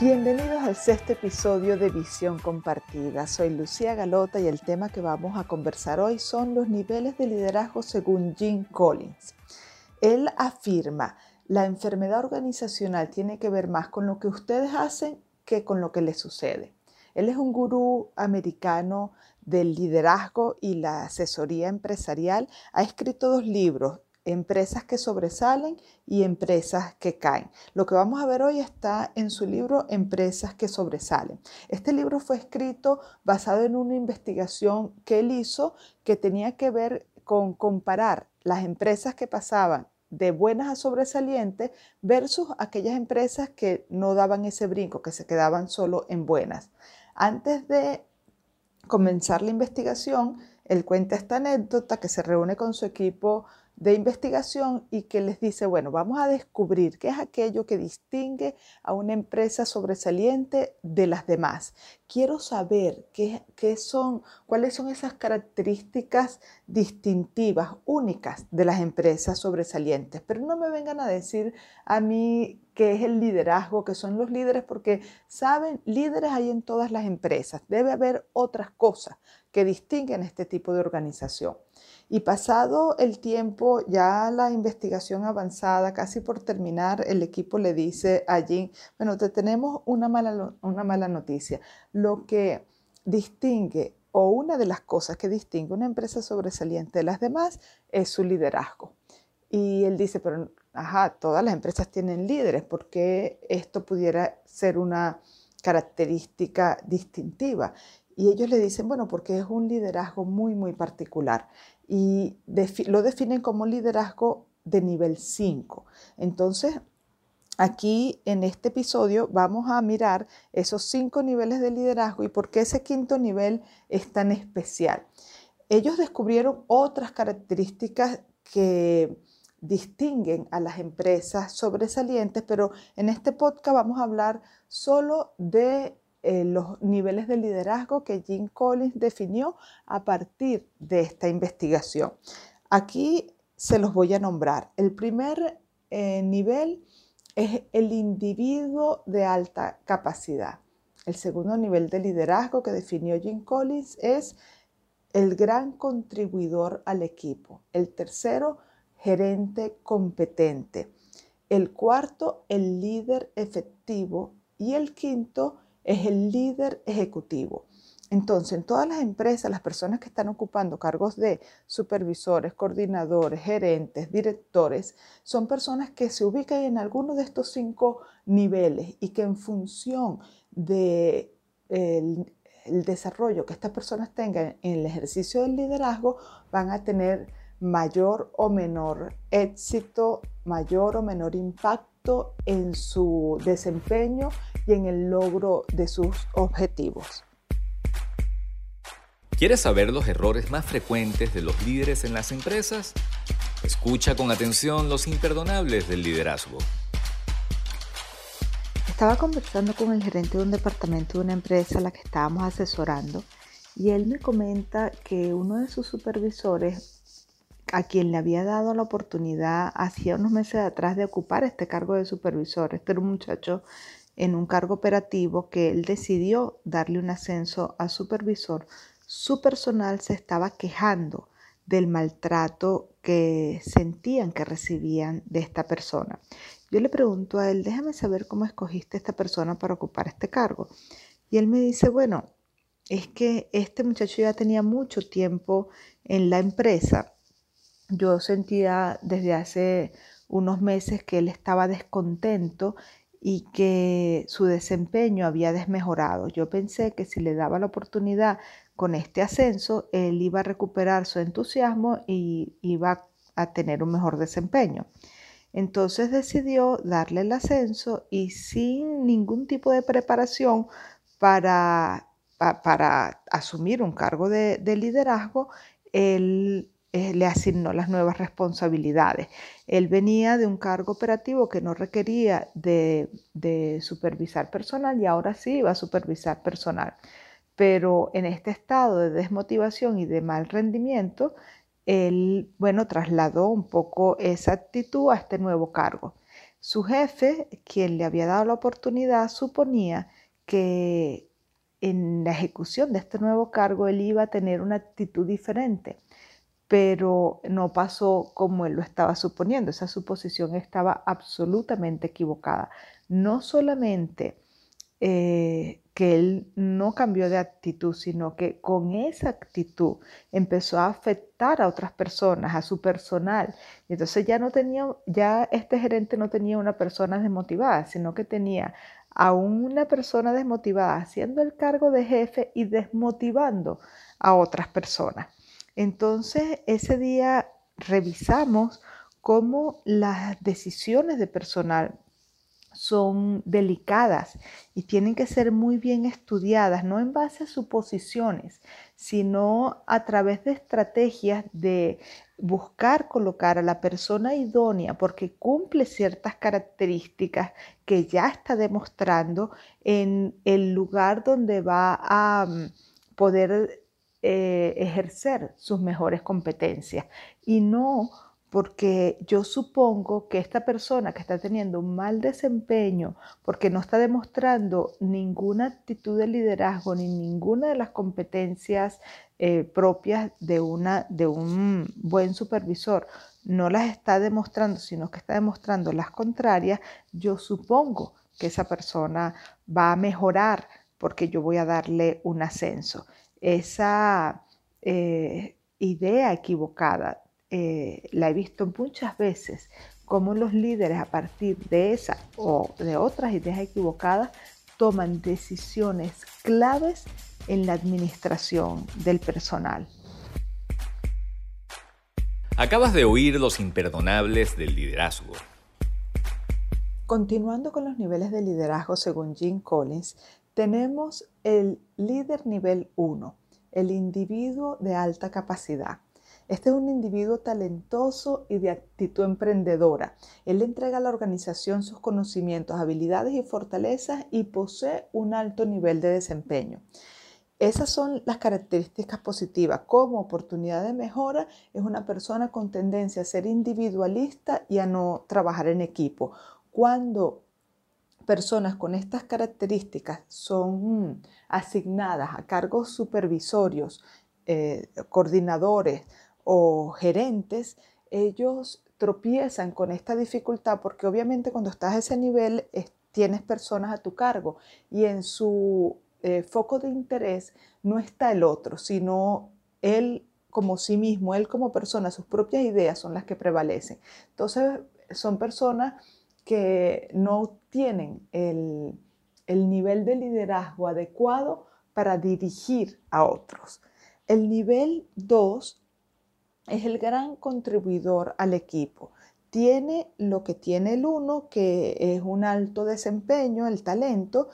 Bienvenidos al sexto episodio de Visión Compartida. Soy Lucía Galota y el tema que vamos a conversar hoy son los niveles de liderazgo según Jim Collins. Él afirma, la enfermedad organizacional tiene que ver más con lo que ustedes hacen que con lo que les sucede. Él es un gurú americano del liderazgo y la asesoría empresarial. Ha escrito dos libros, empresas que sobresalen y empresas que caen. Lo que vamos a ver hoy está en su libro Empresas que sobresalen. Este libro fue escrito basado en una investigación que él hizo que tenía que ver con comparar las empresas que pasaban de buenas a sobresalientes versus aquellas empresas que no daban ese brinco, que se quedaban solo en buenas. Antes de comenzar la investigación, él cuenta esta anécdota que se reúne con su equipo de investigación y que les dice, bueno, vamos a descubrir qué es aquello que distingue a una empresa sobresaliente de las demás. Quiero saber qué, qué son, cuáles son esas características distintivas, únicas de las empresas sobresalientes. Pero no me vengan a decir a mí qué es el liderazgo, que son los líderes, porque saben, líderes hay en todas las empresas. Debe haber otras cosas que distinguen este tipo de organización. Y pasado el tiempo, ya la investigación avanzada, casi por terminar, el equipo le dice a Jim, bueno, te tenemos una mala, una mala noticia. Lo que distingue o una de las cosas que distingue una empresa sobresaliente de las demás es su liderazgo. Y él dice, pero, ajá, todas las empresas tienen líderes, ¿por qué esto pudiera ser una característica distintiva? Y ellos le dicen, bueno, porque es un liderazgo muy, muy particular y lo definen como liderazgo de nivel 5. Entonces, aquí en este episodio vamos a mirar esos cinco niveles de liderazgo y por qué ese quinto nivel es tan especial. Ellos descubrieron otras características que distinguen a las empresas sobresalientes, pero en este podcast vamos a hablar solo de eh, los niveles de liderazgo que Jim Collins definió a partir de esta investigación. Aquí se los voy a nombrar. El primer eh, nivel es el individuo de alta capacidad. El segundo nivel de liderazgo que definió Jim Collins es el gran contribuidor al equipo. El tercero, gerente competente. El cuarto, el líder efectivo. Y el quinto, es el líder ejecutivo. Entonces, en todas las empresas, las personas que están ocupando cargos de supervisores, coordinadores, gerentes, directores, son personas que se ubican en alguno de estos cinco niveles y que en función del de el desarrollo que estas personas tengan en el ejercicio del liderazgo, van a tener mayor o menor éxito, mayor o menor impacto en su desempeño y en el logro de sus objetivos. ¿Quieres saber los errores más frecuentes de los líderes en las empresas? Escucha con atención los imperdonables del liderazgo. Estaba conversando con el gerente de un departamento de una empresa a la que estábamos asesorando y él me comenta que uno de sus supervisores, a quien le había dado la oportunidad hacía unos meses atrás de ocupar este cargo de supervisor, este era un muchacho en un cargo operativo que él decidió darle un ascenso a supervisor, su personal se estaba quejando del maltrato que sentían que recibían de esta persona. Yo le pregunto a él, déjame saber cómo escogiste esta persona para ocupar este cargo. Y él me dice, bueno, es que este muchacho ya tenía mucho tiempo en la empresa. Yo sentía desde hace unos meses que él estaba descontento y que su desempeño había desmejorado. Yo pensé que si le daba la oportunidad con este ascenso, él iba a recuperar su entusiasmo y iba a tener un mejor desempeño. Entonces decidió darle el ascenso y sin ningún tipo de preparación para para asumir un cargo de, liderazgo, él eh, le asignó las nuevas responsabilidades. Él venía de un cargo operativo que no requería de, supervisar personal y ahora sí iba a supervisar personal. Pero en este estado de desmotivación y de mal rendimiento, él, bueno, trasladó un poco esa actitud a este nuevo cargo. Su jefe, quien le había dado la oportunidad, suponía que en la ejecución de este nuevo cargo él iba a tener una actitud diferente, pero no pasó como él lo estaba suponiendo. Esa suposición estaba absolutamente equivocada. No solamente eh, que él no cambió de actitud, sino que con esa actitud empezó a afectar a otras personas, a su personal. Y entonces ya no tenía, ya este gerente no tenía una persona desmotivada, sino que tenía a una persona desmotivada haciendo el cargo de jefe y desmotivando a otras personas. Entonces ese día revisamos cómo las decisiones de personal son delicadas y tienen que ser muy bien estudiadas, no en base a suposiciones, sino a través de estrategias de buscar colocar a la persona idónea porque cumple ciertas características que ya está demostrando en el lugar donde va a mm, poder eh, ejercer sus mejores competencias y no porque yo supongo que esta persona que está teniendo un mal desempeño, porque no está demostrando ninguna actitud de liderazgo ni ninguna de las competencias eh, propias de, una, de un buen supervisor, no las está demostrando, sino que está demostrando las contrarias, yo supongo que esa persona va a mejorar porque yo voy a darle un ascenso. Esa eh, idea equivocada eh, la he visto muchas veces, como los líderes a partir de esa o de otras ideas equivocadas toman decisiones claves en la administración del personal. Acabas de oír los imperdonables del liderazgo. Continuando con los niveles de liderazgo según Jim Collins, tenemos el líder nivel 1, el individuo de alta capacidad. Este es un individuo talentoso y de actitud emprendedora. Él entrega a la organización sus conocimientos, habilidades y fortalezas y posee un alto nivel de desempeño. Esas son las características positivas. Como oportunidad de mejora es una persona con tendencia a ser individualista y a no trabajar en equipo. Cuando personas con estas características son asignadas a cargos supervisorios, eh, coordinadores o gerentes, ellos tropiezan con esta dificultad porque obviamente cuando estás a ese nivel tienes personas a tu cargo y en su eh, foco de interés no está el otro, sino él como sí mismo, él como persona, sus propias ideas son las que prevalecen. Entonces son personas que no tienen el, el nivel de liderazgo adecuado para dirigir a otros. El nivel 2 es el gran contribuidor al equipo. Tiene lo que tiene el uno, que es un alto desempeño, el talento,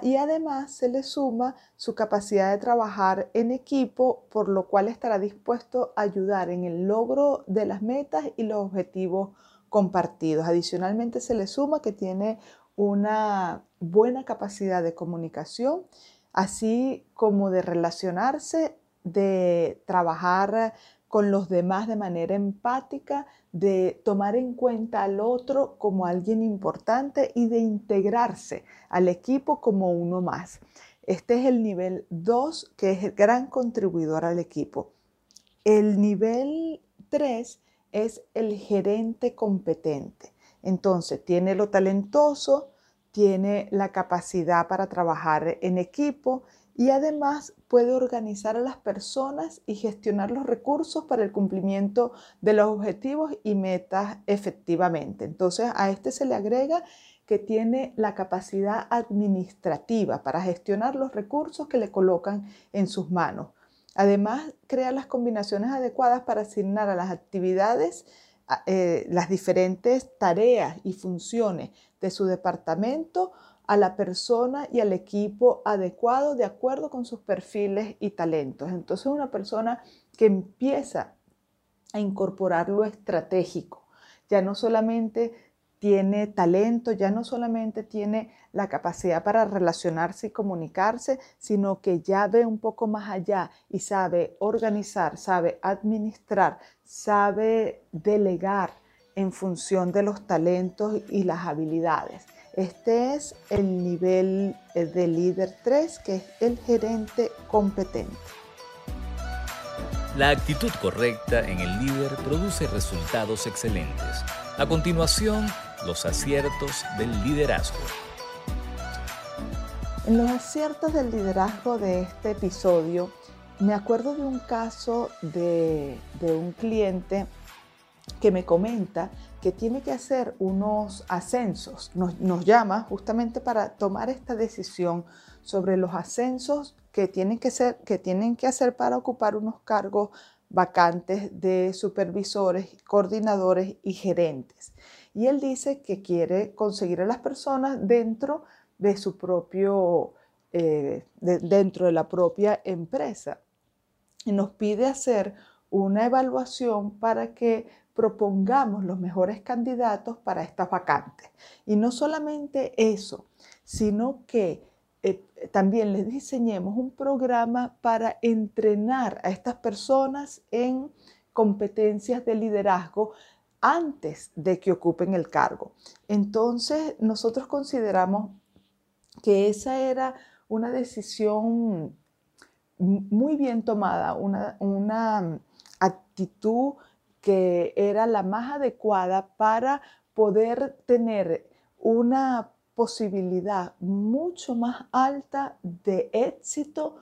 y además se le suma su capacidad de trabajar en equipo, por lo cual estará dispuesto a ayudar en el logro de las metas y los objetivos compartidos. Adicionalmente se le suma que tiene una buena capacidad de comunicación, así como de relacionarse, de trabajar con los demás de manera empática, de tomar en cuenta al otro como alguien importante y de integrarse al equipo como uno más. Este es el nivel 2, que es el gran contribuidor al equipo. El nivel 3 es el gerente competente. Entonces, tiene lo talentoso, tiene la capacidad para trabajar en equipo y además puede organizar a las personas y gestionar los recursos para el cumplimiento de los objetivos y metas efectivamente. Entonces a este se le agrega que tiene la capacidad administrativa para gestionar los recursos que le colocan en sus manos. Además, crea las combinaciones adecuadas para asignar a las actividades eh, las diferentes tareas y funciones de su departamento a la persona y al equipo adecuado de acuerdo con sus perfiles y talentos. Entonces una persona que empieza a incorporar lo estratégico, ya no solamente tiene talento, ya no solamente tiene la capacidad para relacionarse y comunicarse, sino que ya ve un poco más allá y sabe organizar, sabe administrar, sabe delegar en función de los talentos y las habilidades. Este es el nivel eh, de líder 3, que es el gerente competente. La actitud correcta en el líder produce resultados excelentes. A continuación, los aciertos del liderazgo. En los aciertos del liderazgo de este episodio, me acuerdo de un caso de, un cliente que me comenta que tiene que hacer unos ascensos. Nos, llama justamente para tomar esta decisión sobre los ascensos que tienen que, que tienen que hacer para ocupar unos cargos vacantes de supervisores, coordinadores y gerentes. Y él dice que quiere conseguir a las personas dentro de su propio, eh, dentro de la propia empresa. Y nos pide hacer una evaluación para que propongamos los mejores candidatos para estas vacantes. Y no solamente eso, sino que eh, también les diseñemos un programa para entrenar a estas personas en competencias de liderazgo antes de que ocupen el cargo. Entonces, nosotros consideramos que esa era una decisión muy bien tomada, una, actitud que era la más adecuada para poder tener una posibilidad mucho más alta de éxito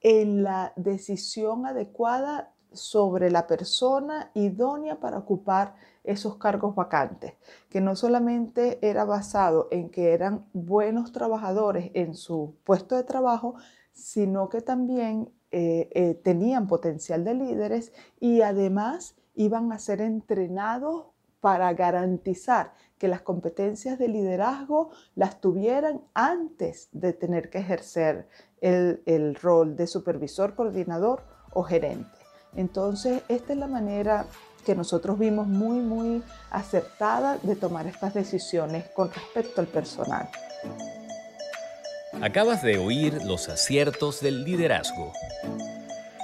en la decisión adecuada sobre la persona idónea para ocupar esos cargos vacantes, que no solamente era basado en que eran buenos trabajadores en su puesto de trabajo, sino que también eh, eh, tenían potencial de líderes y además iban a ser entrenados para garantizar que las competencias de liderazgo las tuvieran antes de tener que ejercer el, el rol de supervisor, coordinador o gerente. Entonces, esta es la manera que nosotros vimos muy, muy acertada de tomar estas decisiones con respecto al personal. Acabas de oír los aciertos del liderazgo.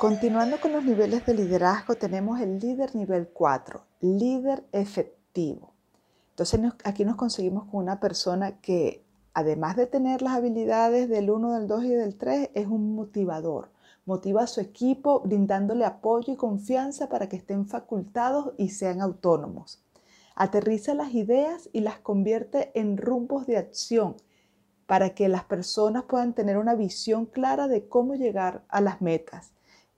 Continuando con los niveles de liderazgo, tenemos el líder nivel 4, líder efectivo. Entonces aquí nos conseguimos con una persona que, además de tener las habilidades del 1, del 2 y del 3, es un motivador. Motiva a su equipo brindándole apoyo y confianza para que estén facultados y sean autónomos. Aterriza las ideas y las convierte en rumbos de acción para que las personas puedan tener una visión clara de cómo llegar a las metas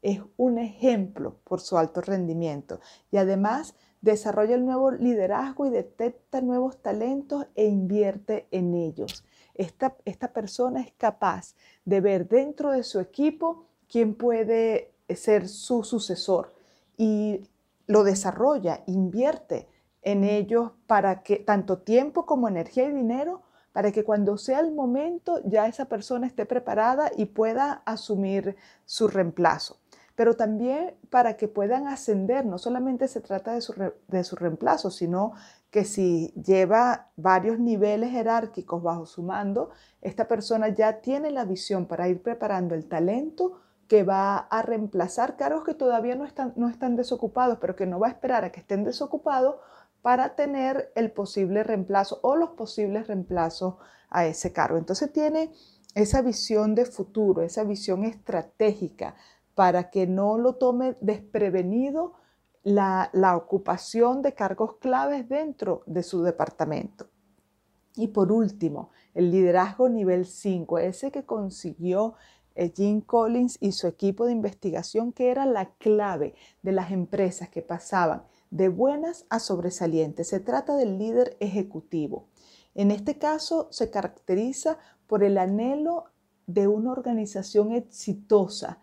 es un ejemplo por su alto rendimiento y además desarrolla el nuevo liderazgo y detecta nuevos talentos e invierte en ellos. Esta, esta persona es capaz de ver dentro de su equipo quién puede ser su sucesor y lo desarrolla, invierte en ellos para que tanto tiempo como energía y dinero para que cuando sea el momento ya esa persona esté preparada y pueda asumir su reemplazo pero también para que puedan ascender. No solamente se trata de su, de su reemplazo, sino que si lleva varios niveles jerárquicos bajo su mando, esta persona ya tiene la visión para ir preparando el talento que va a reemplazar cargos que todavía no están, no están desocupados, pero que no va a esperar a que estén desocupados para tener el posible reemplazo o los posibles reemplazos a ese cargo. Entonces tiene esa visión de futuro, esa visión estratégica para que no lo tome desprevenido la, ocupación de cargos claves dentro de su departamento. Y por último, el liderazgo nivel 5, ese que consiguió Jim Collins y su equipo de investigación, que era la clave de las empresas que pasaban de buenas a sobresalientes. Se trata del líder ejecutivo. En este caso se caracteriza por el anhelo de una organización exitosa,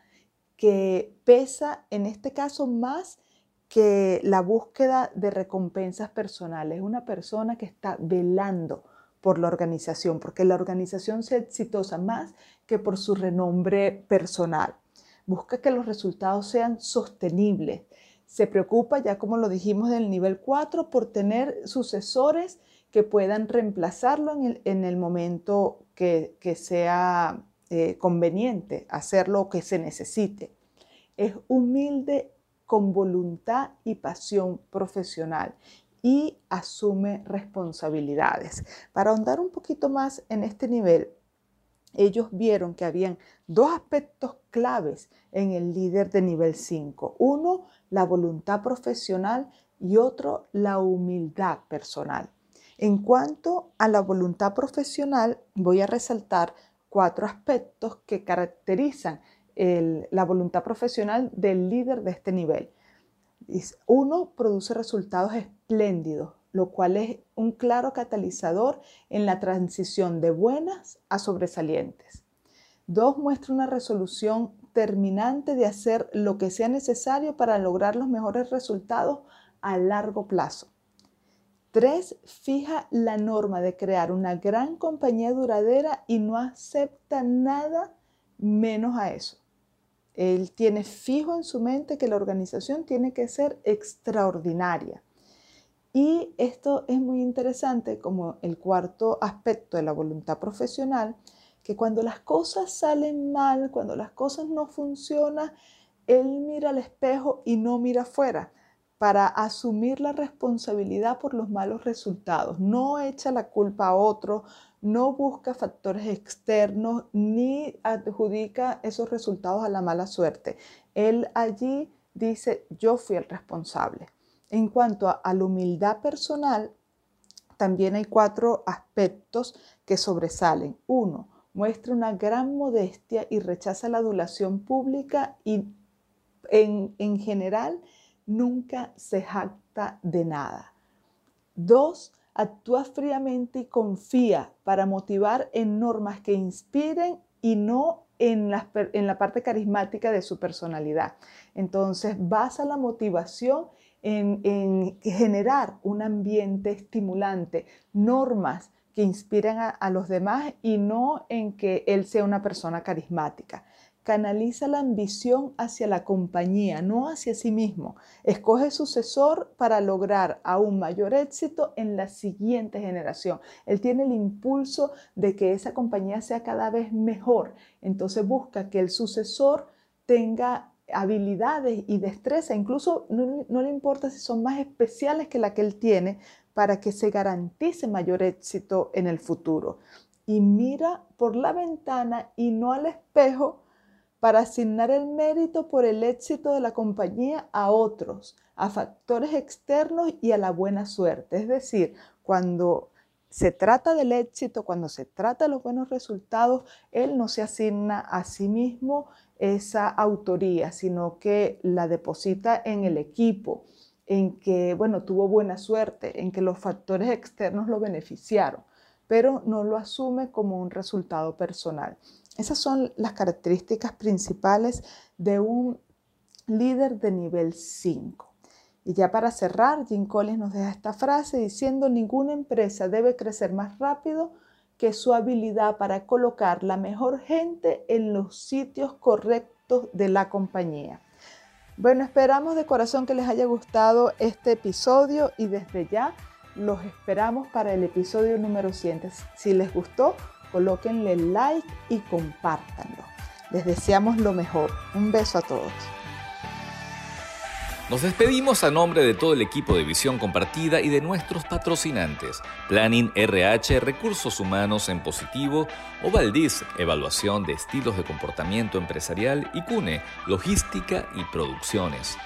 que pesa en este caso más que la búsqueda de recompensas personales. Una persona que está velando por la organización, porque la organización sea exitosa más que por su renombre personal. Busca que los resultados sean sostenibles. Se preocupa, ya como lo dijimos del nivel 4, por tener sucesores que puedan reemplazarlo en el, momento que, sea eh, conveniente, hacer lo que se necesite. Es humilde con voluntad y pasión profesional y asume responsabilidades. Para ahondar un poquito más en este nivel, ellos vieron que habían dos aspectos claves en el líder de nivel 5. Uno, la voluntad profesional y otro, la humildad personal. En cuanto a la voluntad profesional, voy a resaltar cuatro aspectos que caracterizan la voluntad profesional del líder de este nivel. Uno, produce resultados espléndidos, lo cual es un claro catalizador en la transición de buenas a sobresalientes. Dos, muestra una resolución terminante de hacer lo que sea necesario para lograr los mejores resultados a largo plazo. Tres, fija la norma de crear una gran compañía duradera y no acepta nada menos a eso. Él tiene fijo en su mente que la organización tiene que ser extraordinaria. Y esto es muy interesante como el cuarto aspecto de la voluntad profesional, que cuando las cosas salen mal, cuando las cosas no funcionan, él mira al espejo y no mira afuera para asumir la responsabilidad por los malos resultados. No echa la culpa a otro, no busca factores externos ni adjudica esos resultados a la mala suerte. Él allí dice, yo fui el responsable. En cuanto a, la humildad personal, también hay cuatro aspectos que sobresalen. Uno, muestra una gran modestia y rechaza la adulación pública y en, en general nunca se jacta de nada. Dos, actúa fríamente y confía para motivar en normas que inspiren y no en la, en parte carismática de su personalidad. Entonces, basa la motivación en, generar un ambiente estimulante, normas que inspiren a los demás y no en que él sea una persona carismática canaliza la ambición hacia la compañía, no hacia sí mismo. Escoge sucesor para lograr aún mayor éxito en la siguiente generación. Él tiene el impulso de que esa compañía sea cada vez mejor. Entonces busca que el sucesor tenga habilidades y destreza, incluso no, no le importa si son más especiales que la que él tiene, para que se garantice mayor éxito en el futuro. Y mira por la ventana y no al espejo para asignar el mérito por el éxito de la compañía a otros, a factores externos y a la buena suerte. Es decir, cuando se trata del éxito, cuando se trata de los buenos resultados, él no se asigna a sí mismo esa autoría, sino que la deposita en el equipo, en que, bueno, tuvo buena suerte, en que los factores externos lo beneficiaron, pero no lo asume como un resultado personal. Esas son las características principales de un líder de nivel 5. Y ya para cerrar, Jim Collins nos deja esta frase diciendo, ninguna empresa debe crecer más rápido que su habilidad para colocar la mejor gente en los sitios correctos de la compañía. Bueno, esperamos de corazón que les haya gustado este episodio y desde ya los esperamos para el episodio número 100. Si les gustó, colóquenle like y compártanlo. Les deseamos lo mejor. Un beso a todos. Nos despedimos a nombre de todo el equipo de Visión Compartida y de nuestros patrocinantes, Planning RH, Recursos Humanos en Positivo, Ovaldiz, Evaluación de Estilos de Comportamiento Empresarial y CUNE, Logística y Producciones.